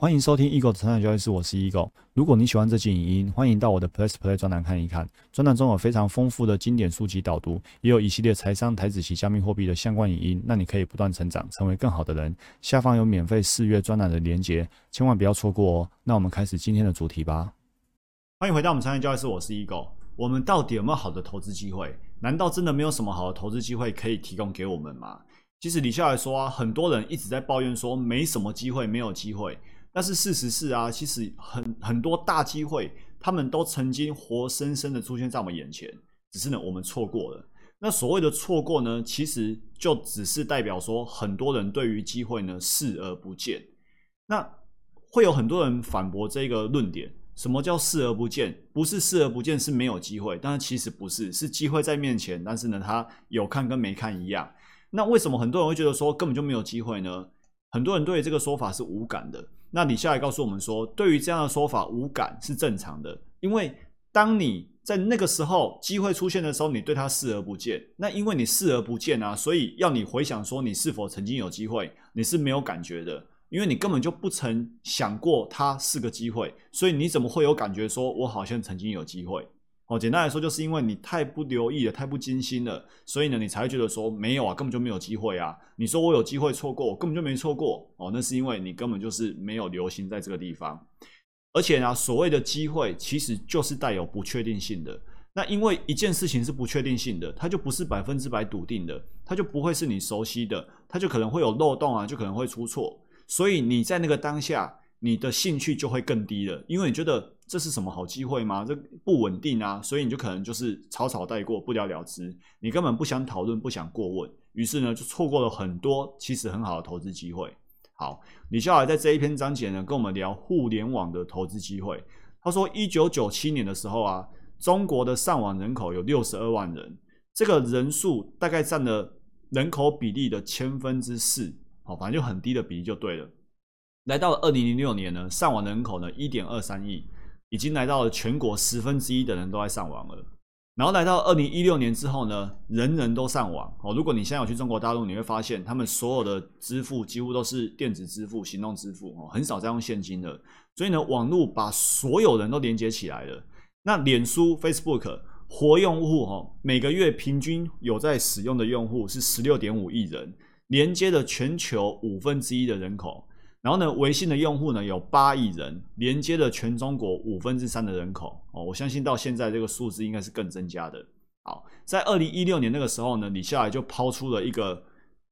欢迎收听 Eagle 的成长交易室，我是 Eagle。如果你喜欢这期影音，欢迎到我的 Plus Play 专栏看一看。专栏中有非常丰富的经典书籍导读，也有一系列财商、台子及加密货币的相关影音，让你可以不断成长，成为更好的人。下方有免费试阅专栏的连结，千万不要错过哦。那我们开始今天的主题吧。欢迎回到我们成长交易室，我是 Eagle。我们到底有没有好的投资机会？难道真的没有什么好的投资机会可以提供给我们吗？其实李笑来说啊，很多人一直在抱怨说没什么机会，没有机会。但是事实是啊，其实很很多大机会，他们都曾经活生生的出现在我们眼前，只是呢我们错过了。那所谓的错过呢，其实就只是代表说，很多人对于机会呢视而不见。那会有很多人反驳这个论点：什么叫视而不见？不是视而不见是没有机会，但是其实不是，是机会在面前，但是呢他有看跟没看一样。那为什么很多人会觉得说根本就没有机会呢？很多人对这个说法是无感的。那你下来告诉我们说，对于这样的说法无感是正常的，因为当你在那个时候机会出现的时候，你对它视而不见。那因为你视而不见啊，所以要你回想说你是否曾经有机会，你是没有感觉的，因为你根本就不曾想过它是个机会，所以你怎么会有感觉说我好像曾经有机会？哦，简单来说，就是因为你太不留意了，太不精心了，所以呢，你才会觉得说没有啊，根本就没有机会啊。你说我有机会错过，我根本就没错过哦，那是因为你根本就是没有留心在这个地方。而且呢，所谓的机会其实就是带有不确定性的。那因为一件事情是不确定性的，它就不是百分之百笃定的，它就不会是你熟悉的，它就可能会有漏洞啊，就可能会出错。所以你在那个当下，你的兴趣就会更低了，因为你觉得。这是什么好机会吗？这不稳定啊，所以你就可能就是草草带过，不了了之。你根本不想讨论，不想过问，于是呢，就错过了很多其实很好的投资机会。好，李笑来在这一篇章节呢，跟我们聊互联网的投资机会。他说，一九九七年的时候啊，中国的上网人口有六十二万人，这个人数大概占了人口比例的千分之四，好，反正就很低的比例就对了。来到了二零零六年呢，上网人口呢一点二三亿。已经来到了全国十分之一的人都在上网了，然后来到二零一六年之后呢，人人都上网哦。如果你现在有去中国大陆，你会发现他们所有的支付几乎都是电子支付、行动支付哦，很少再用现金的。所以呢，网络把所有人都连接起来了。那脸书 （Facebook） 活用户哈，每个月平均有在使用的用户是十六点五亿人，连接了全球五分之一的人口。然后呢，微信的用户呢有八亿人，连接了全中国五分之三的人口哦。我相信到现在这个数字应该是更增加的。好，在二零一六年那个时候呢，李笑来就抛出了一个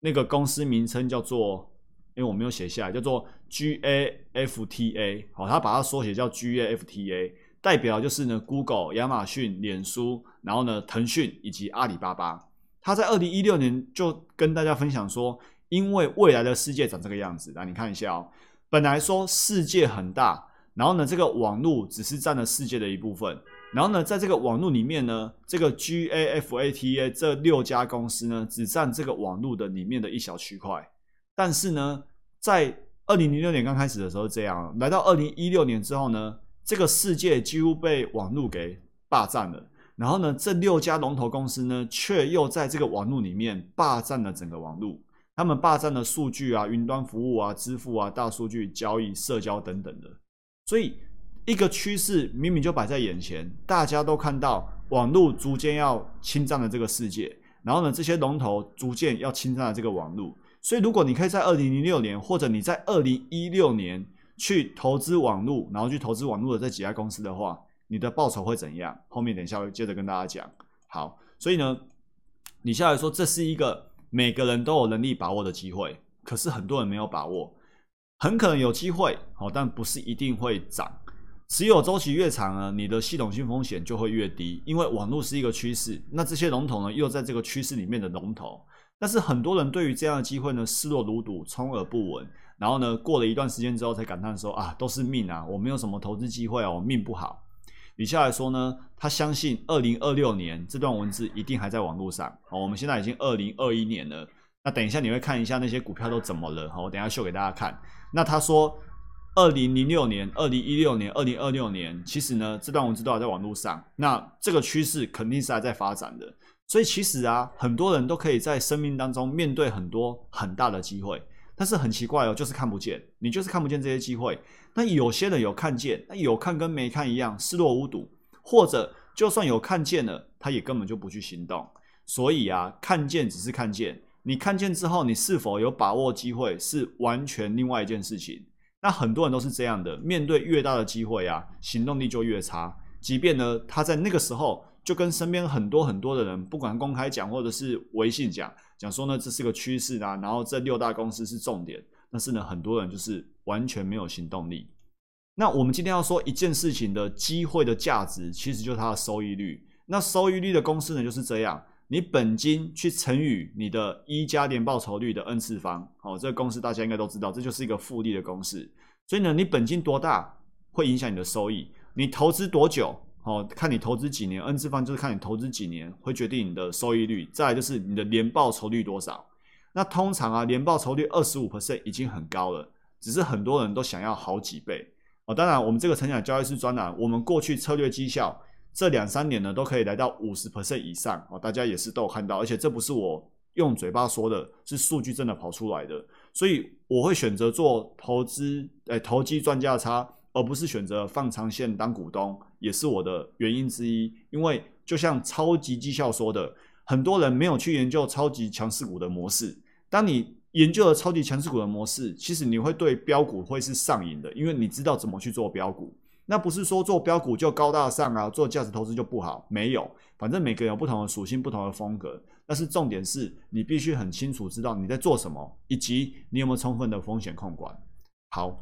那个公司名称叫做，因为我没有写下来，叫做 GAFTA。好，他把它缩写叫 GAFTA，代表就是呢，Google、亚马逊、脸书，然后呢，腾讯以及阿里巴巴。他在二零一六年就跟大家分享说。因为未来的世界长这个样子，来你看一下哦。本来说世界很大，然后呢，这个网络只是占了世界的一部分。然后呢，在这个网络里面呢，这个 GAFATA 这六家公司呢，只占这个网络的里面的一小区块。但是呢，在二零零六年刚开始的时候这样，来到二零一六年之后呢，这个世界几乎被网络给霸占了。然后呢，这六家龙头公司呢，却又在这个网络里面霸占了整个网络。他们霸占了数据啊、云端服务啊、支付啊、大数据交易、社交等等的，所以一个趋势明明就摆在眼前，大家都看到网络逐渐要侵占了这个世界，然后呢，这些龙头逐渐要侵占了这个网络。所以，如果你可以在二零零六年或者你在二零一六年去投资网络，然后去投资网络的这几家公司的话，你的报酬会怎样？后面等一下会接着跟大家讲。好，所以呢，你下来说这是一个。每个人都有能力把握的机会，可是很多人没有把握，很可能有机会，好，但不是一定会涨。持有周期越长呢，你的系统性风险就会越低，因为网络是一个趋势，那这些龙头呢又在这个趋势里面的龙头，但是很多人对于这样的机会呢视若如睹，充耳不闻，然后呢过了一段时间之后才感叹说啊，都是命啊，我没有什么投资机会啊，我命不好。李下来说呢，他相信二零二六年这段文字一定还在网络上。好，我们现在已经二零二一年了。那等一下你会看一下那些股票都怎么了。好，我等下秀给大家看。那他说，二零零六年、二零一六年、二零二六年，其实呢这段文字都还在网络上。那这个趋势肯定是还在发展的。所以其实啊，很多人都可以在生命当中面对很多很大的机会，但是很奇怪哦，就是看不见，你就是看不见这些机会。那有些人有看见，那有看跟没看一样，视若无睹，或者就算有看见了，他也根本就不去行动。所以啊，看见只是看见，你看见之后，你是否有把握机会，是完全另外一件事情。那很多人都是这样的，面对越大的机会啊，行动力就越差。即便呢，他在那个时候就跟身边很多很多的人，不管公开讲或者是微信讲，讲说呢这是个趋势啊，然后这六大公司是重点。但是呢，很多人就是完全没有行动力。那我们今天要说一件事情的机会的价值，其实就是它的收益率。那收益率的公式呢就是这样。你本金去乘以你的一加年报酬率的 n 次方，好，这个公式大家应该都知道，这就是一个复利的公式。所以呢，你本金多大会影响你的收益，你投资多久，哦，看你投资几年，n 次方就是看你投资几年会决定你的收益率。再来就是你的年报酬率多少。那通常啊，年报酬率二十五 percent 已经很高了，只是很多人都想要好几倍。哦，当然我们这个成长交易师专栏，我们过去策略绩效。这两三年呢，都可以来到五十 percent 以上哦，大家也是都有看到，而且这不是我用嘴巴说的，是数据真的跑出来的，所以我会选择做投资，诶，投机赚价差，而不是选择放长线当股东，也是我的原因之一。因为就像超级绩效说的，很多人没有去研究超级强势股的模式，当你研究了超级强势股的模式，其实你会对标股会是上瘾的，因为你知道怎么去做标股。那不是说做标股就高大上啊，做价值投资就不好，没有，反正每个人有不同的属性、不同的风格。但是重点是你必须很清楚知道你在做什么，以及你有没有充分的风险控管。好，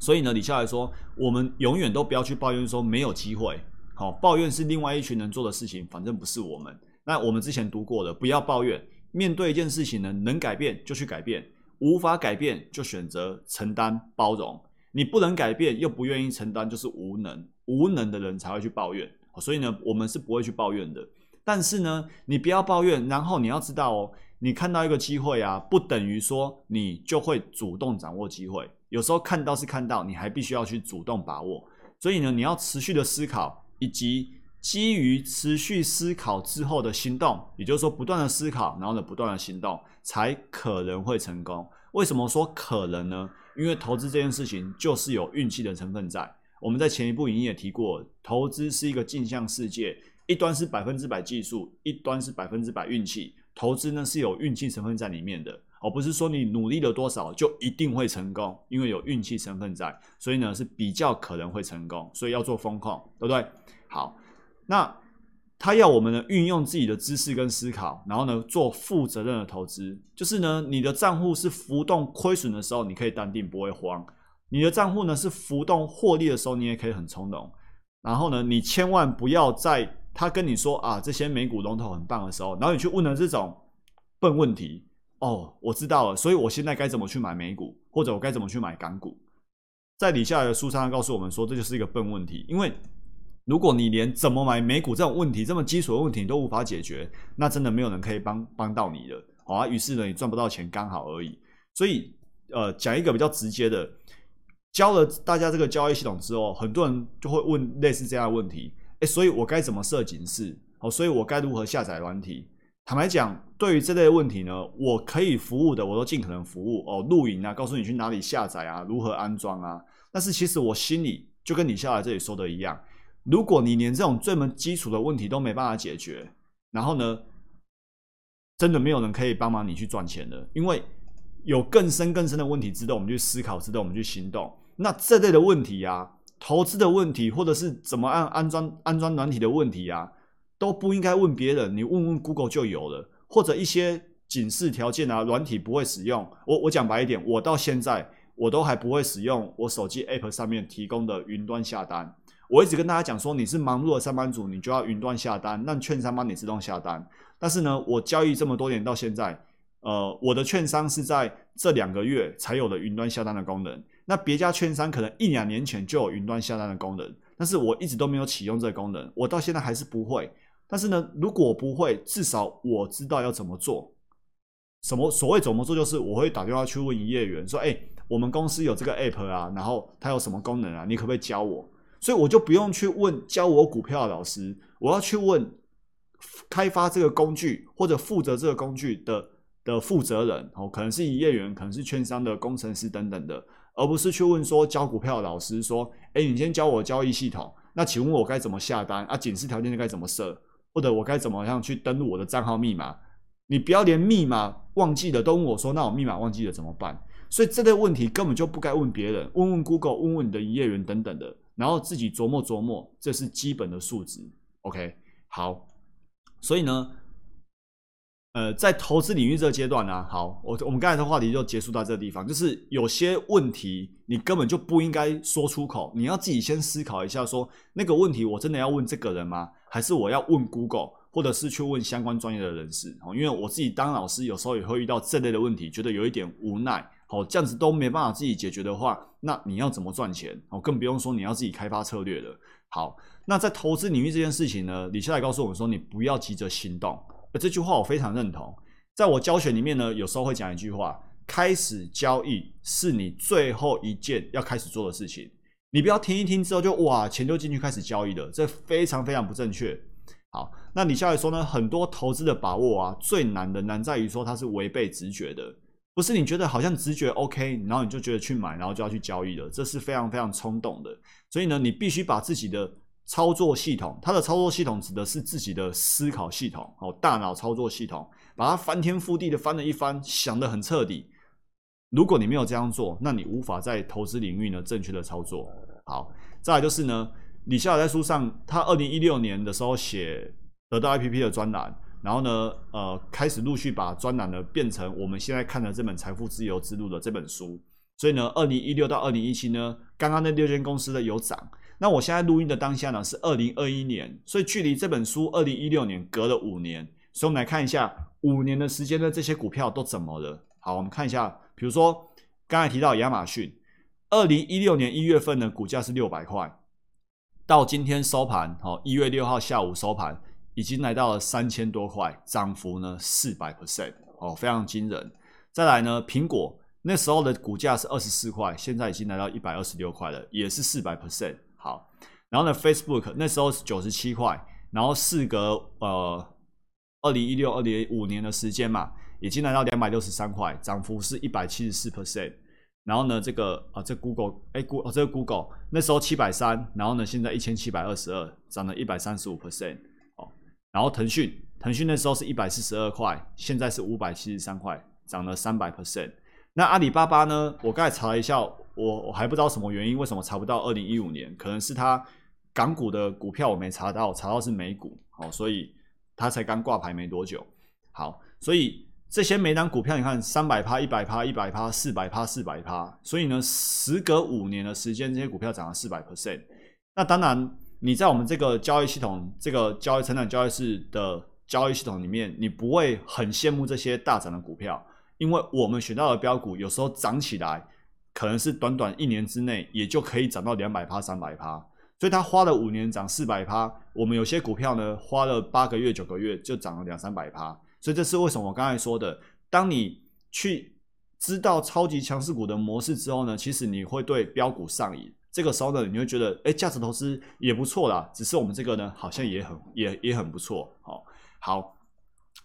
所以呢，李笑来说，我们永远都不要去抱怨说没有机会。好，抱怨是另外一群人做的事情，反正不是我们。那我们之前读过的，不要抱怨。面对一件事情呢，能改变就去改变，无法改变就选择承担、包容。你不能改变，又不愿意承担，就是无能。无能的人才会去抱怨，所以呢，我们是不会去抱怨的。但是呢，你不要抱怨，然后你要知道哦，你看到一个机会啊，不等于说你就会主动掌握机会。有时候看到是看到，你还必须要去主动把握。所以呢，你要持续的思考，以及基于持续思考之后的行动，也就是说，不断的思考，然后呢，不断的行动，才可能会成功。为什么说可能呢？因为投资这件事情就是有运气的成分在。我们在前一部影也提过，投资是一个镜像世界，一端是百分之百技术，一端是百分之百运气。投资呢是有运气成分在里面的，而不是说你努力了多少就一定会成功，因为有运气成分在，所以呢是比较可能会成功，所以要做风控，对不对？好，那。他要我们呢运用自己的知识跟思考，然后呢做负责任的投资。就是呢，你的账户是浮动亏损的时候，你可以淡定不会慌；你的账户呢是浮动获利的时候，你也可以很从容。然后呢，你千万不要在他跟你说啊这些美股龙头很棒的时候，然后你去问了这种笨问题。哦，我知道了，所以我现在该怎么去买美股，或者我该怎么去买港股？在底下的书上告诉我们说，这就是一个笨问题，因为。如果你连怎么买美股这种问题这么基础的问题你都无法解决，那真的没有人可以帮帮到你的，好啊。于是呢，你赚不到钱刚好而已。所以，呃，讲一个比较直接的，教了大家这个交易系统之后，很多人就会问类似这样的问题：，诶，所以我该怎么设警示？哦，所以我该如何下载软体？坦白讲，对于这类问题呢，我可以服务的，我都尽可能服务哦，录影啊，告诉你去哪里下载啊，如何安装啊。但是其实我心里就跟你下来这里说的一样。如果你连这种最门基础的问题都没办法解决，然后呢，真的没有人可以帮忙你去赚钱的，因为有更深更深的问题值得我们去思考，值得我们去行动。那这类的问题啊，投资的问题，或者是怎么按安装安装软体的问题啊，都不应该问别人，你问问 Google 就有了，或者一些警示条件啊，软体不会使用。我我讲白一点，我到现在我都还不会使用我手机 App 上面提供的云端下单。我一直跟大家讲说，你是忙碌的上班族，你就要云端下单，让券商帮你自动下单。但是呢，我交易这么多年到现在，呃，我的券商是在这两个月才有了云端下单的功能。那别家券商可能一两年前就有云端下单的功能，但是我一直都没有启用这个功能，我到现在还是不会。但是呢，如果不会，至少我知道要怎么做。什么所谓怎么做，就是我会打电话去问营业员说：“哎，我们公司有这个 app 啊，然后它有什么功能啊？你可不可以教我？”所以我就不用去问教我股票的老师，我要去问开发这个工具或者负责这个工具的的负责人哦，可能是营业员，可能是券商的工程师等等的，而不是去问说教股票的老师说，哎，你先教我交易系统，那请问我该怎么下单啊？警示条件该怎么设，或者我该怎么样去登录我的账号密码？你不要连密码忘记了都问我说，那我密码忘记了怎么办？所以这类问题根本就不该问别人，问问 Google，问问你的营业员等等的，然后自己琢磨琢磨，这是基本的素质。OK，好，所以呢。呃，在投资领域这个阶段呢，好，我我们刚才的话题就结束到这个地方。就是有些问题你根本就不应该说出口，你要自己先思考一下，说那个问题我真的要问这个人吗？还是我要问 Google，或者是去问相关专业的人士？哦，因为我自己当老师，有时候也会遇到这类的问题，觉得有一点无奈。好，这样子都没办法自己解决的话，那你要怎么赚钱？哦，更不用说你要自己开发策略了。好，那在投资领域这件事情呢，李下来告诉我们说，你不要急着行动。这句话我非常认同，在我教学里面呢，有时候会讲一句话：开始交易是你最后一件要开始做的事情。你不要听一听之后就哇钱就进去开始交易了，这非常非常不正确。好，那你下来说呢？很多投资的把握啊，最难的难在于说它是违背直觉的，不是你觉得好像直觉 OK，然后你就觉得去买，然后就要去交易了，这是非常非常冲动的。所以呢，你必须把自己的。操作系统，它的操作系统指的是自己的思考系统哦，大脑操作系统，把它翻天覆地的翻了一番，想得很彻底。如果你没有这样做，那你无法在投资领域呢正确的操作。好，再来就是呢，李笑来在书上，他二零一六年的时候写得到 APP 的专栏，然后呢，呃，开始陆续把专栏呢变成我们现在看的这本《财富自由之路》的这本书。所以呢，二零一六到二零一七呢，刚刚那六间公司的有涨。那我现在录音的当下呢是二零二一年，所以距离这本书二零一六年隔了五年，所以我们来看一下五年的时间的这些股票都怎么了。好，我们看一下，比如说刚才提到亚马逊，二零一六年一月份的股价是六百块，到今天收盘，好，一月六号下午收盘已经来到了三千多块，涨幅呢四百 percent，哦，非常惊人。再来呢，苹果那时候的股价是二十四块，现在已经来到一百二十六块了，也是四百 percent。好，然后呢，Facebook 那时候是九十七块，然后事隔呃二零一六、二零五年的时间嘛，已经来到两百六十三块，涨幅是一百七十四 percent。然后呢，这个啊，这 Google 哎，Google 这个 Google 那时候七百三，然后呢，现在一千七百二十二，涨了一百三十五 percent。哦，然后腾讯，腾讯那时候是一百四十二块，现在是五百七十三块，涨了三百 percent。那阿里巴巴呢？我刚才查了一下。我我还不知道什么原因，为什么查不到二零一五年？可能是他港股的股票我没查到，查到是美股，好，所以他才刚挂牌没多久。好，所以这些每档股票，你看三百趴、一百趴、一百趴、四百趴、四百趴，所以呢，时隔五年的时间，这些股票涨了四百 percent。那当然，你在我们这个交易系统、这个交易成长交易室的交易系统里面，你不会很羡慕这些大涨的股票，因为我们选到的标股有时候涨起来。可能是短短一年之内，也就可以涨到两百趴、三百趴，所以他花了五年涨四百趴。我们有些股票呢，花了八个月、九个月就涨了两三百趴。所以这是为什么我刚才说的，当你去知道超级强势股的模式之后呢，其实你会对标股上瘾。这个时候呢，你会觉得，哎，价值投资也不错啦。只是我们这个呢，好像也很也也很不错。好，好，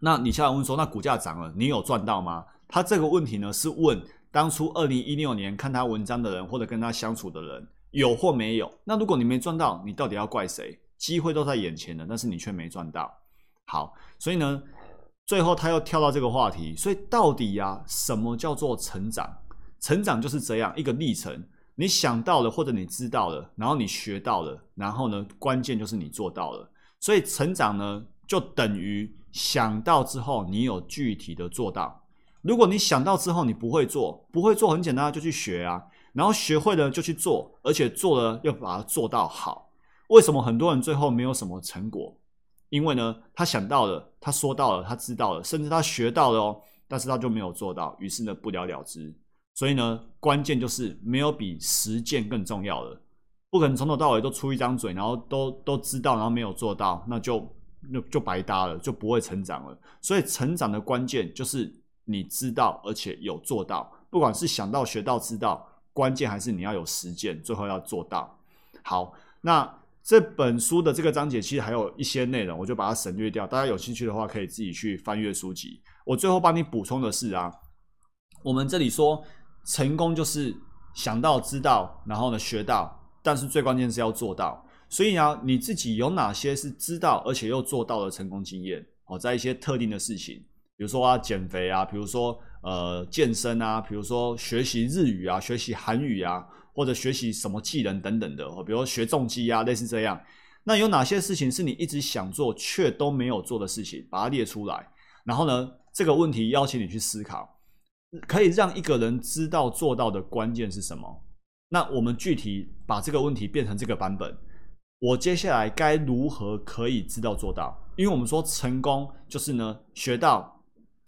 那你现在问说，那股价涨了，你有赚到吗？他这个问题呢，是问。当初二零一六年看他文章的人，或者跟他相处的人，有或没有？那如果你没赚到，你到底要怪谁？机会都在眼前的，但是你却没赚到。好，所以呢，最后他又跳到这个话题。所以到底呀，什么叫做成长？成长就是这样一个历程。你想到了，或者你知道了，然后你学到了，然后呢，关键就是你做到了。所以成长呢，就等于想到之后，你有具体的做到。如果你想到之后你不会做，不会做很简单，就去学啊，然后学会了就去做，而且做了要把它做到好。为什么很多人最后没有什么成果？因为呢，他想到了，他说到了，他知道了，甚至他学到了哦，但是他就没有做到，于是呢不了了之。所以呢，关键就是没有比实践更重要的，不可能从头到尾都出一张嘴，然后都都知道，然后没有做到，那就就就白搭了，就不会成长了。所以成长的关键就是。你知道，而且有做到，不管是想到、学到、知道，关键还是你要有实践，最后要做到。好，那这本书的这个章节其实还有一些内容，我就把它省略掉。大家有兴趣的话，可以自己去翻阅书籍。我最后帮你补充的是啊，我们这里说成功就是想到、知道，然后呢学到，但是最关键是要做到。所以啊，你自己有哪些是知道而且又做到的成功经验？哦，在一些特定的事情，比如说啊减肥啊，比如说呃健身啊，比如说学习日语啊，学习韩语啊，或者学习什么技能等等的，比如学重机啊，类似这样。那有哪些事情是你一直想做却都没有做的事情？把它列出来。然后呢，这个问题邀请你去思考，可以让一个人知道做到的关键是什么？那我们具体把这个问题变成这个版本。我接下来该如何可以知道做到？因为我们说成功就是呢，学到、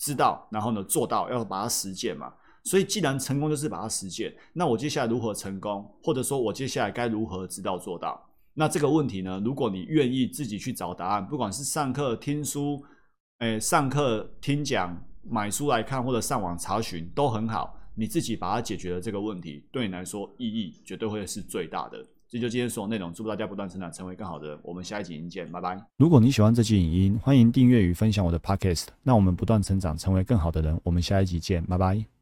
知道，然后呢做到，要把它实践嘛。所以既然成功就是把它实践，那我接下来如何成功？或者说我接下来该如何知道做到？那这个问题呢，如果你愿意自己去找答案，不管是上课听书，诶，上课听讲、买书来看，或者上网查询，都很好。你自己把它解决了这个问题，对你来说意义绝对会是最大的。这就今天所有内容，祝福大家不断成长，成为更好的人。我们下一集影见，拜拜。如果你喜欢这期影音，欢迎订阅与分享我的 podcast。那我们不断成长，成为更好的人。我们下一集见，拜拜。